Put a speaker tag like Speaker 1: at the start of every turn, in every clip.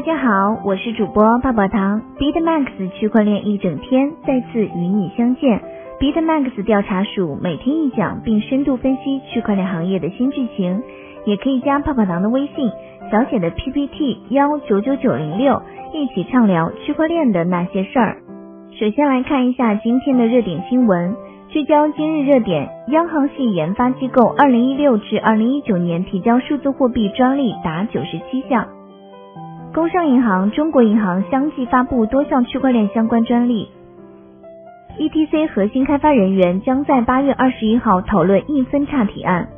Speaker 1: 大家好，我是主播泡泡糖。Bitmax 区块链一整天再次与你相见。Bitmax 调查署每天一讲，并深度分析区块链行业的新剧情。也可以加泡泡糖的微信，小写的 PPT 幺九九九零六，一起畅聊区块链的那些事儿。首先来看一下今天的热点新闻，聚焦今日热点：央行系研发机构二零一六至二零一九年提交数字货币专利达九十七项。工商银行、中国银行相继发布多项区块链相关专利。ETC 核心开发人员将在八月二十一号讨论硬分叉提案。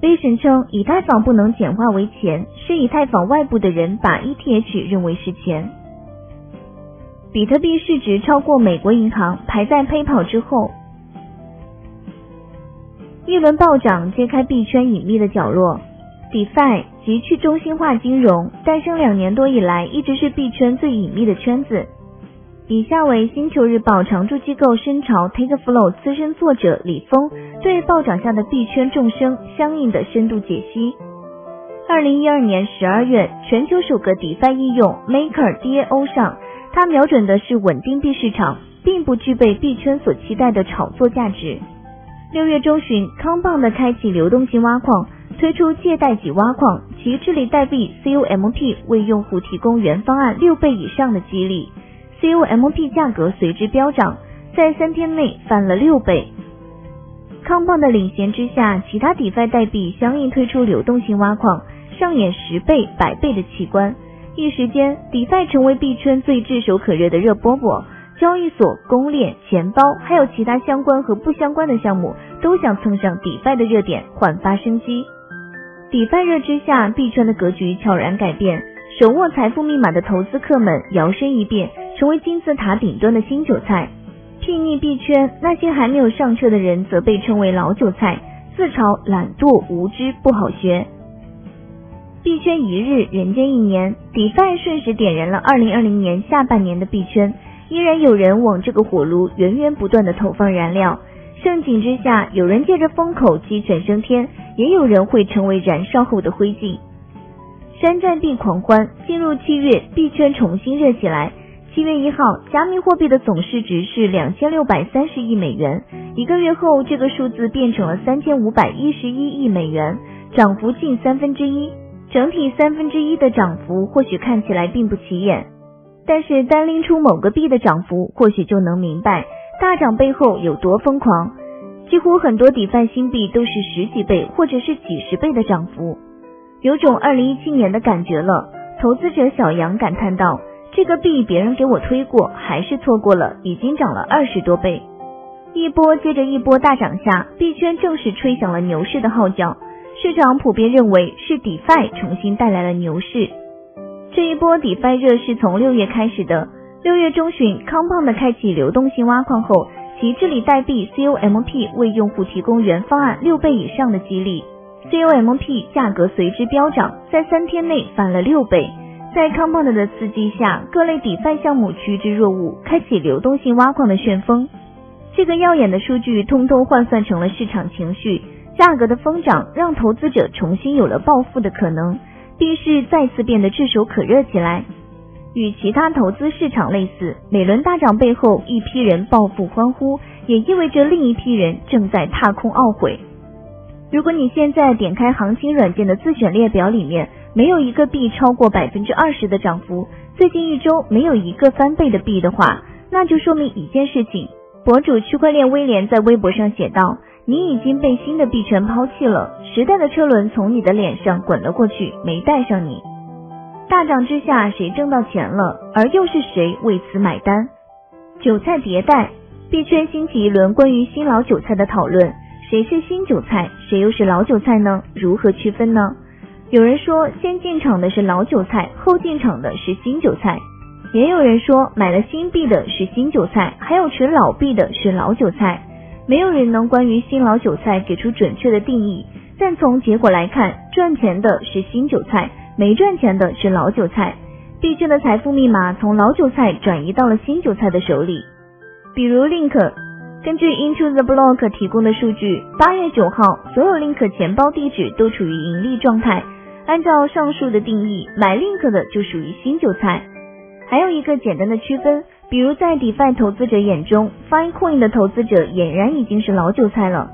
Speaker 1: 威神称，以太坊不能简化为钱，是以太坊外部的人把 ETH 认为是钱。比特币市值超过美国银行，排在 PayPal 之后。一轮暴涨揭开币圈隐秘的角落。DeFi 及去中心化金融诞生两年多以来，一直是币圈最隐秘的圈子。以下为星球日报常驻机构深潮 TakeFlow 资深作者李峰对暴涨下的币圈众生相应的深度解析。二零一二年十二月，全球首个 DeFi 应用 Maker DAO 上，它瞄准的是稳定币市场，并不具备币圈所期待的炒作价值。六月中旬，康棒的开启流动性挖矿。推出借贷级挖矿，其治理代币 COMP 为用户提供原方案六倍以上的激励，COMP 价格随之飙涨，在三天内翻了六倍。康棒的领衔之下，其他 DeFi 代币相应推出流动性挖矿，上演十倍、百倍的奇观。一时间，DeFi 成为币圈最炙手可热的热饽饽，交易所、公链、钱包，还有其他相关和不相关的项目，都想蹭上 DeFi 的热点，焕发生机。底饭热之下，币圈的格局悄然改变。手握财富密码的投资客们摇身一变，成为金字塔顶端的新韭菜。睥睨币圈，那些还没有上车的人则被称为老韭菜，自嘲懒惰、无知、不好学。币圈一日，人间一年。底饭瞬时点燃了2020年下半年的币圈，依然有人往这个火炉源源不断的投放燃料。盛景之下，有人借着风口鸡犬升天，也有人会成为燃烧后的灰烬。山寨币狂欢，进入七月，币圈重新热起来。七月一号，加密货币的总市值是两千六百三十亿美元，一个月后，这个数字变成了三千五百一十一亿美元，涨幅近三分之一。整体三分之一的涨幅或许看起来并不起眼，但是单拎出某个币的涨幅，或许就能明白。大涨背后有多疯狂？几乎很多底饭新币都是十几倍或者是几十倍的涨幅，有种二零一七年的感觉了。投资者小杨感叹道：“这个币别人给我推过，还是错过了，已经涨了二十多倍。”一波接着一波大涨下，币圈正式吹响了牛市的号角。市场普遍认为是 DeFi 重新带来了牛市。这一波 DeFi 热是从六月开始的。六月中旬，，Compound 开启流动性挖矿后，其治理代币 COMP 为用户提供原方案六倍以上的激励，COMP 价格随之飙涨，在三天内翻了六倍。在 Compound 的刺激下，各类底饭项目趋之若鹜，开启流动性挖矿的旋风。这个耀眼的数据，通通换算成了市场情绪，价格的疯涨让投资者重新有了暴富的可能，币市再次变得炙手可热起来。与其他投资市场类似，每轮大涨背后，一批人暴富欢呼，也意味着另一批人正在踏空懊悔。如果你现在点开行情软件的自选列表里面，没有一个币超过百分之二十的涨幅，最近一周没有一个翻倍的币的话，那就说明一件事情。博主区块链威廉在微博上写道：“你已经被新的币圈抛弃了，时代的车轮从你的脸上滚了过去，没带上你。”大涨之下，谁挣到钱了？而又是谁为此买单？韭菜迭代，币圈兴起一轮关于新老韭菜的讨论。谁是新韭菜？谁又是老韭菜呢？如何区分呢？有人说，先进场的是老韭菜，后进场的是新韭菜。也有人说，买了新币的是新韭菜，还有持老币的是老韭菜。没有人能关于新老韭菜给出准确的定义，但从结果来看，赚钱的是新韭菜。没赚钱的是老韭菜，币圈的财富密码从老韭菜转移到了新韭菜的手里。比如 Link，根据 Into the Block 提供的数据，八月九号所有 Link 钱包地址都处于盈利状态，按照上述的定义，买 Link 的就属于新韭菜。还有一个简单的区分，比如在 DeFi 投资者眼中，Filecoin 的投资者俨然已经是老韭菜了，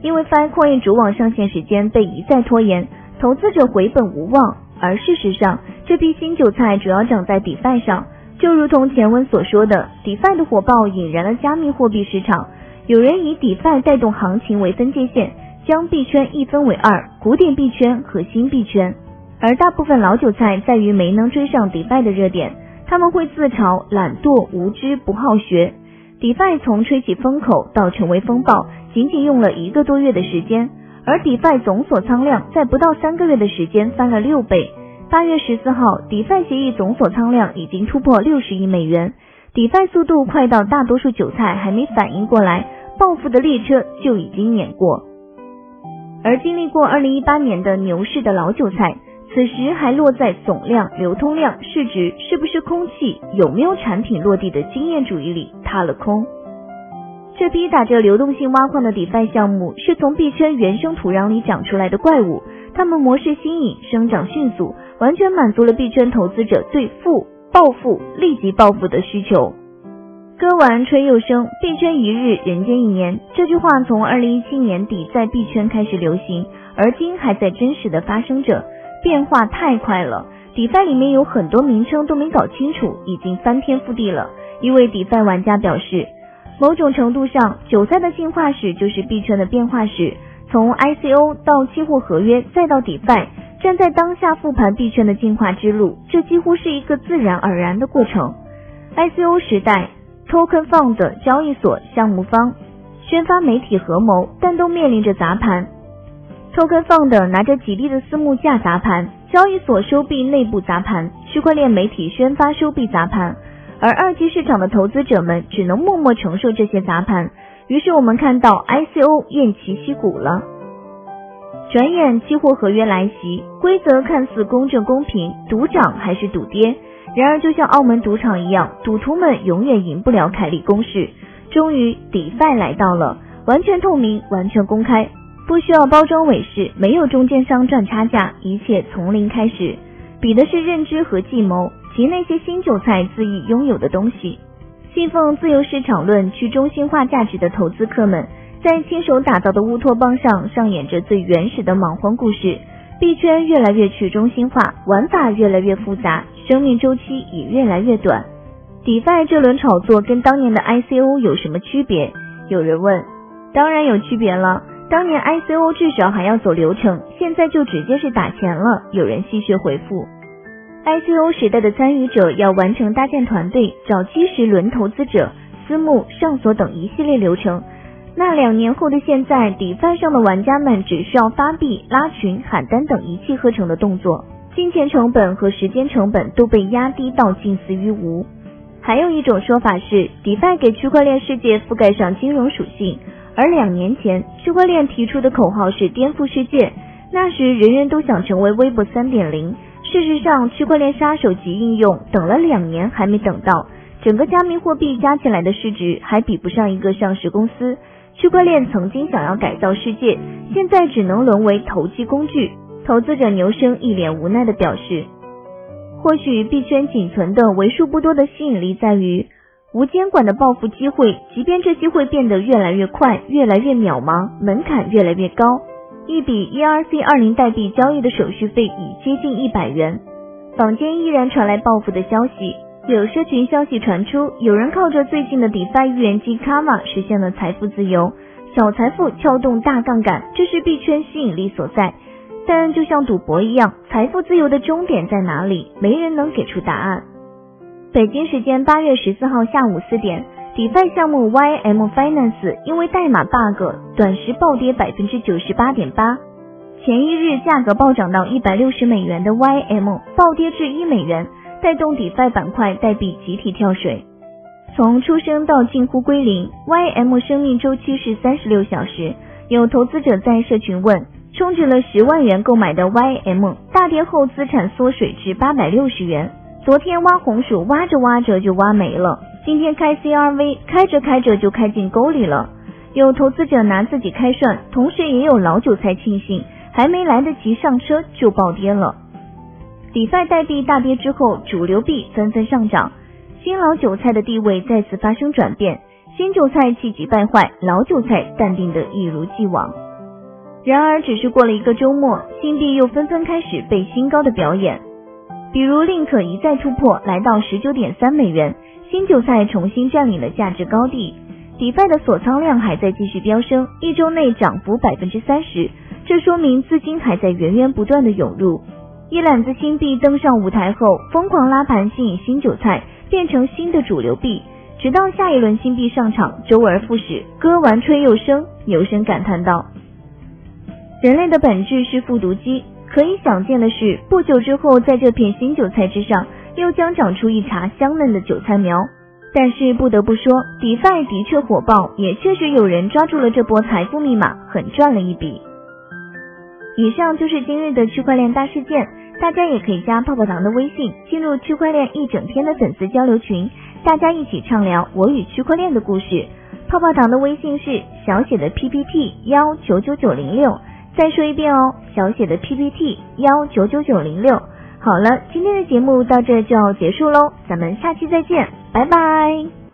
Speaker 1: 因为 Filecoin 主网上线时间被一再拖延，投资者回本无望。而事实上，这批新韭菜主要长在 DeFi 上，就如同前文所说的，DeFi 的火爆引燃了加密货币市场，有人以 DeFi 带动行情为分界线。将币圈一分为二，古典币圈和新币圈，而大部分老韭菜在于没能追上 DeFi 的热点，他们会自嘲懒惰、无知、不好学。DeFi 从吹起风口到成为风暴，仅仅用了一个多月的时间，而 DeFi 总锁仓量在不到三个月的时间翻了六倍。八月十四号，DeFi 协议总锁仓量已经突破六十亿美元，DeFi 速度快到大多数韭菜还没反应过来，暴富的列车就已经碾过。而经历过二零一八年的牛市的老韭菜，此时还落在总量、流通量、市值是不是空气、有没有产品落地的经验主义里踏了空。这批打着流动性挖矿的 DeFi 项目，是从币圈原生土壤里长出来的怪物，它们模式新颖，生长迅速，完全满足了币圈投资者对富、暴富、立即暴富的需求。歌完吹又生，币圈一日，人间一年。这句话从二零一七年底在币圈开始流行，而今还在真实的发生着，变化太快了。DeFi 里面有很多名称都没搞清楚，已经翻天覆地了。一位 DeFi 玩家表示，某种程度上，韭菜的进化史就是币圈的变化史，从 ICO 到期货合约，再到 DeFi，站在当下复盘币圈的进化之路，这几乎是一个自然而然的过程。ICO 时代。Token Fund 交易所项目方宣发媒体合谋，但都面临着砸盘。Token Fund 拿着几利的私募价砸盘，交易所收币内部砸盘，区块链媒体宣发收币砸盘，而二级市场的投资者们只能默默承受这些砸盘。于是我们看到 ICO 偃旗息鼓了。转眼期货合约来袭，规则看似公正公平，赌涨还是赌跌？然而，就像澳门赌场一样，赌徒们永远赢不了凯利公式。终于，DeFi 来到了，完全透明，完全公开，不需要包装伪饰，没有中间商赚差价，一切从零开始，比的是认知和计谋及那些新韭菜自意拥有的东西。信奉自由市场论、去中心化价值的投资客们，在亲手打造的乌托邦上上演着最原始的莽荒故事。币圈越来越去中心化，玩法越来越复杂，生命周期也越来越短。DeFi 这轮炒作跟当年的 ICO 有什么区别？有人问，当然有区别了。当年 ICO 至少还要走流程，现在就直接是打钱了。有人戏谑回复，ICO 时代的参与者要完成搭建团队、找基石轮投资者、私募、上锁等一系列流程。那两年后的现在，DeFi 上的玩家们只需要发币、拉群、喊单等一气呵成的动作，金钱成本和时间成本都被压低到近似于无。还有一种说法是，DeFi 给区块链世界覆盖上金融属性，而两年前区块链提出的口号是颠覆世界，那时人人都想成为微博三点零。事实上，区块链杀手级应用等了两年还没等到，整个加密货币加起来的市值还比不上一个上市公司。区块链曾经想要改造世界，现在只能沦为投机工具。投资者牛生一脸无奈的表示：“或许币圈仅存的为数不多的吸引力在于无监管的暴富机会，即便这机会变得越来越快、越来越渺茫，门槛越来越高。一笔 ERC 二零代币交易的手续费已接近一百元，坊间依然传来暴富的消息。”有社群消息传出，有人靠着最近的 DeFi 预言机 Karma 实现了财富自由，小财富撬动大杠杆，这是币圈吸引力所在。但就像赌博一样，财富自由的终点在哪里？没人能给出答案。北京时间八月十四号下午四点，DeFi 项目 YM Finance 因为代码 bug，短时暴跌百分之九十八点八。前一日价格暴涨到一百六十美元的 YM 暴跌至一美元。带动 DeFi 板块代币集体跳水，从出生到近乎归零，YM 生命周期是三十六小时。有投资者在社群问，充值了十万元购买的 YM，大跌后资产缩水至八百六十元。昨天挖红薯挖着挖着就挖没了，今天开 CRV 开着开着就开进沟里了。有投资者拿自己开涮，同时也有老韭菜庆幸还没来得及上车就暴跌了。DeFi 代币大跌之后，主流币纷纷上涨，新老韭菜的地位再次发生转变，新韭菜气急败坏，老韭菜淡定的一如既往。然而，只是过了一个周末，新币又纷纷开始被新高的表演，比如 Link 一再突破，来到十九点三美元，新韭菜重新占领了价值高地。DeFi 的锁仓量还在继续飙升，一周内涨幅百分之三十，这说明资金还在源源不断的涌入。一揽子新币登上舞台后，疯狂拉盘吸引新韭菜，变成新的主流币，直到下一轮新币上场，周而复始。歌完吹又生，牛声感叹道：“人类的本质是复读机。”可以想见的是，不久之后，在这片新韭菜之上，又将长出一茬香嫩的韭菜苗。但是不得不说，DeFi 的确火爆，也确实有人抓住了这波财富密码，狠赚了一笔。以上就是今日的区块链大事件，大家也可以加泡泡糖的微信，进入区块链一整天的粉丝交流群，大家一起畅聊我与区块链的故事。泡泡糖的微信是小写的 PPT 幺九九九零六，再说一遍哦，小写的 PPT 幺九九九零六。好了，今天的节目到这就要结束喽，咱们下期再见。拜拜。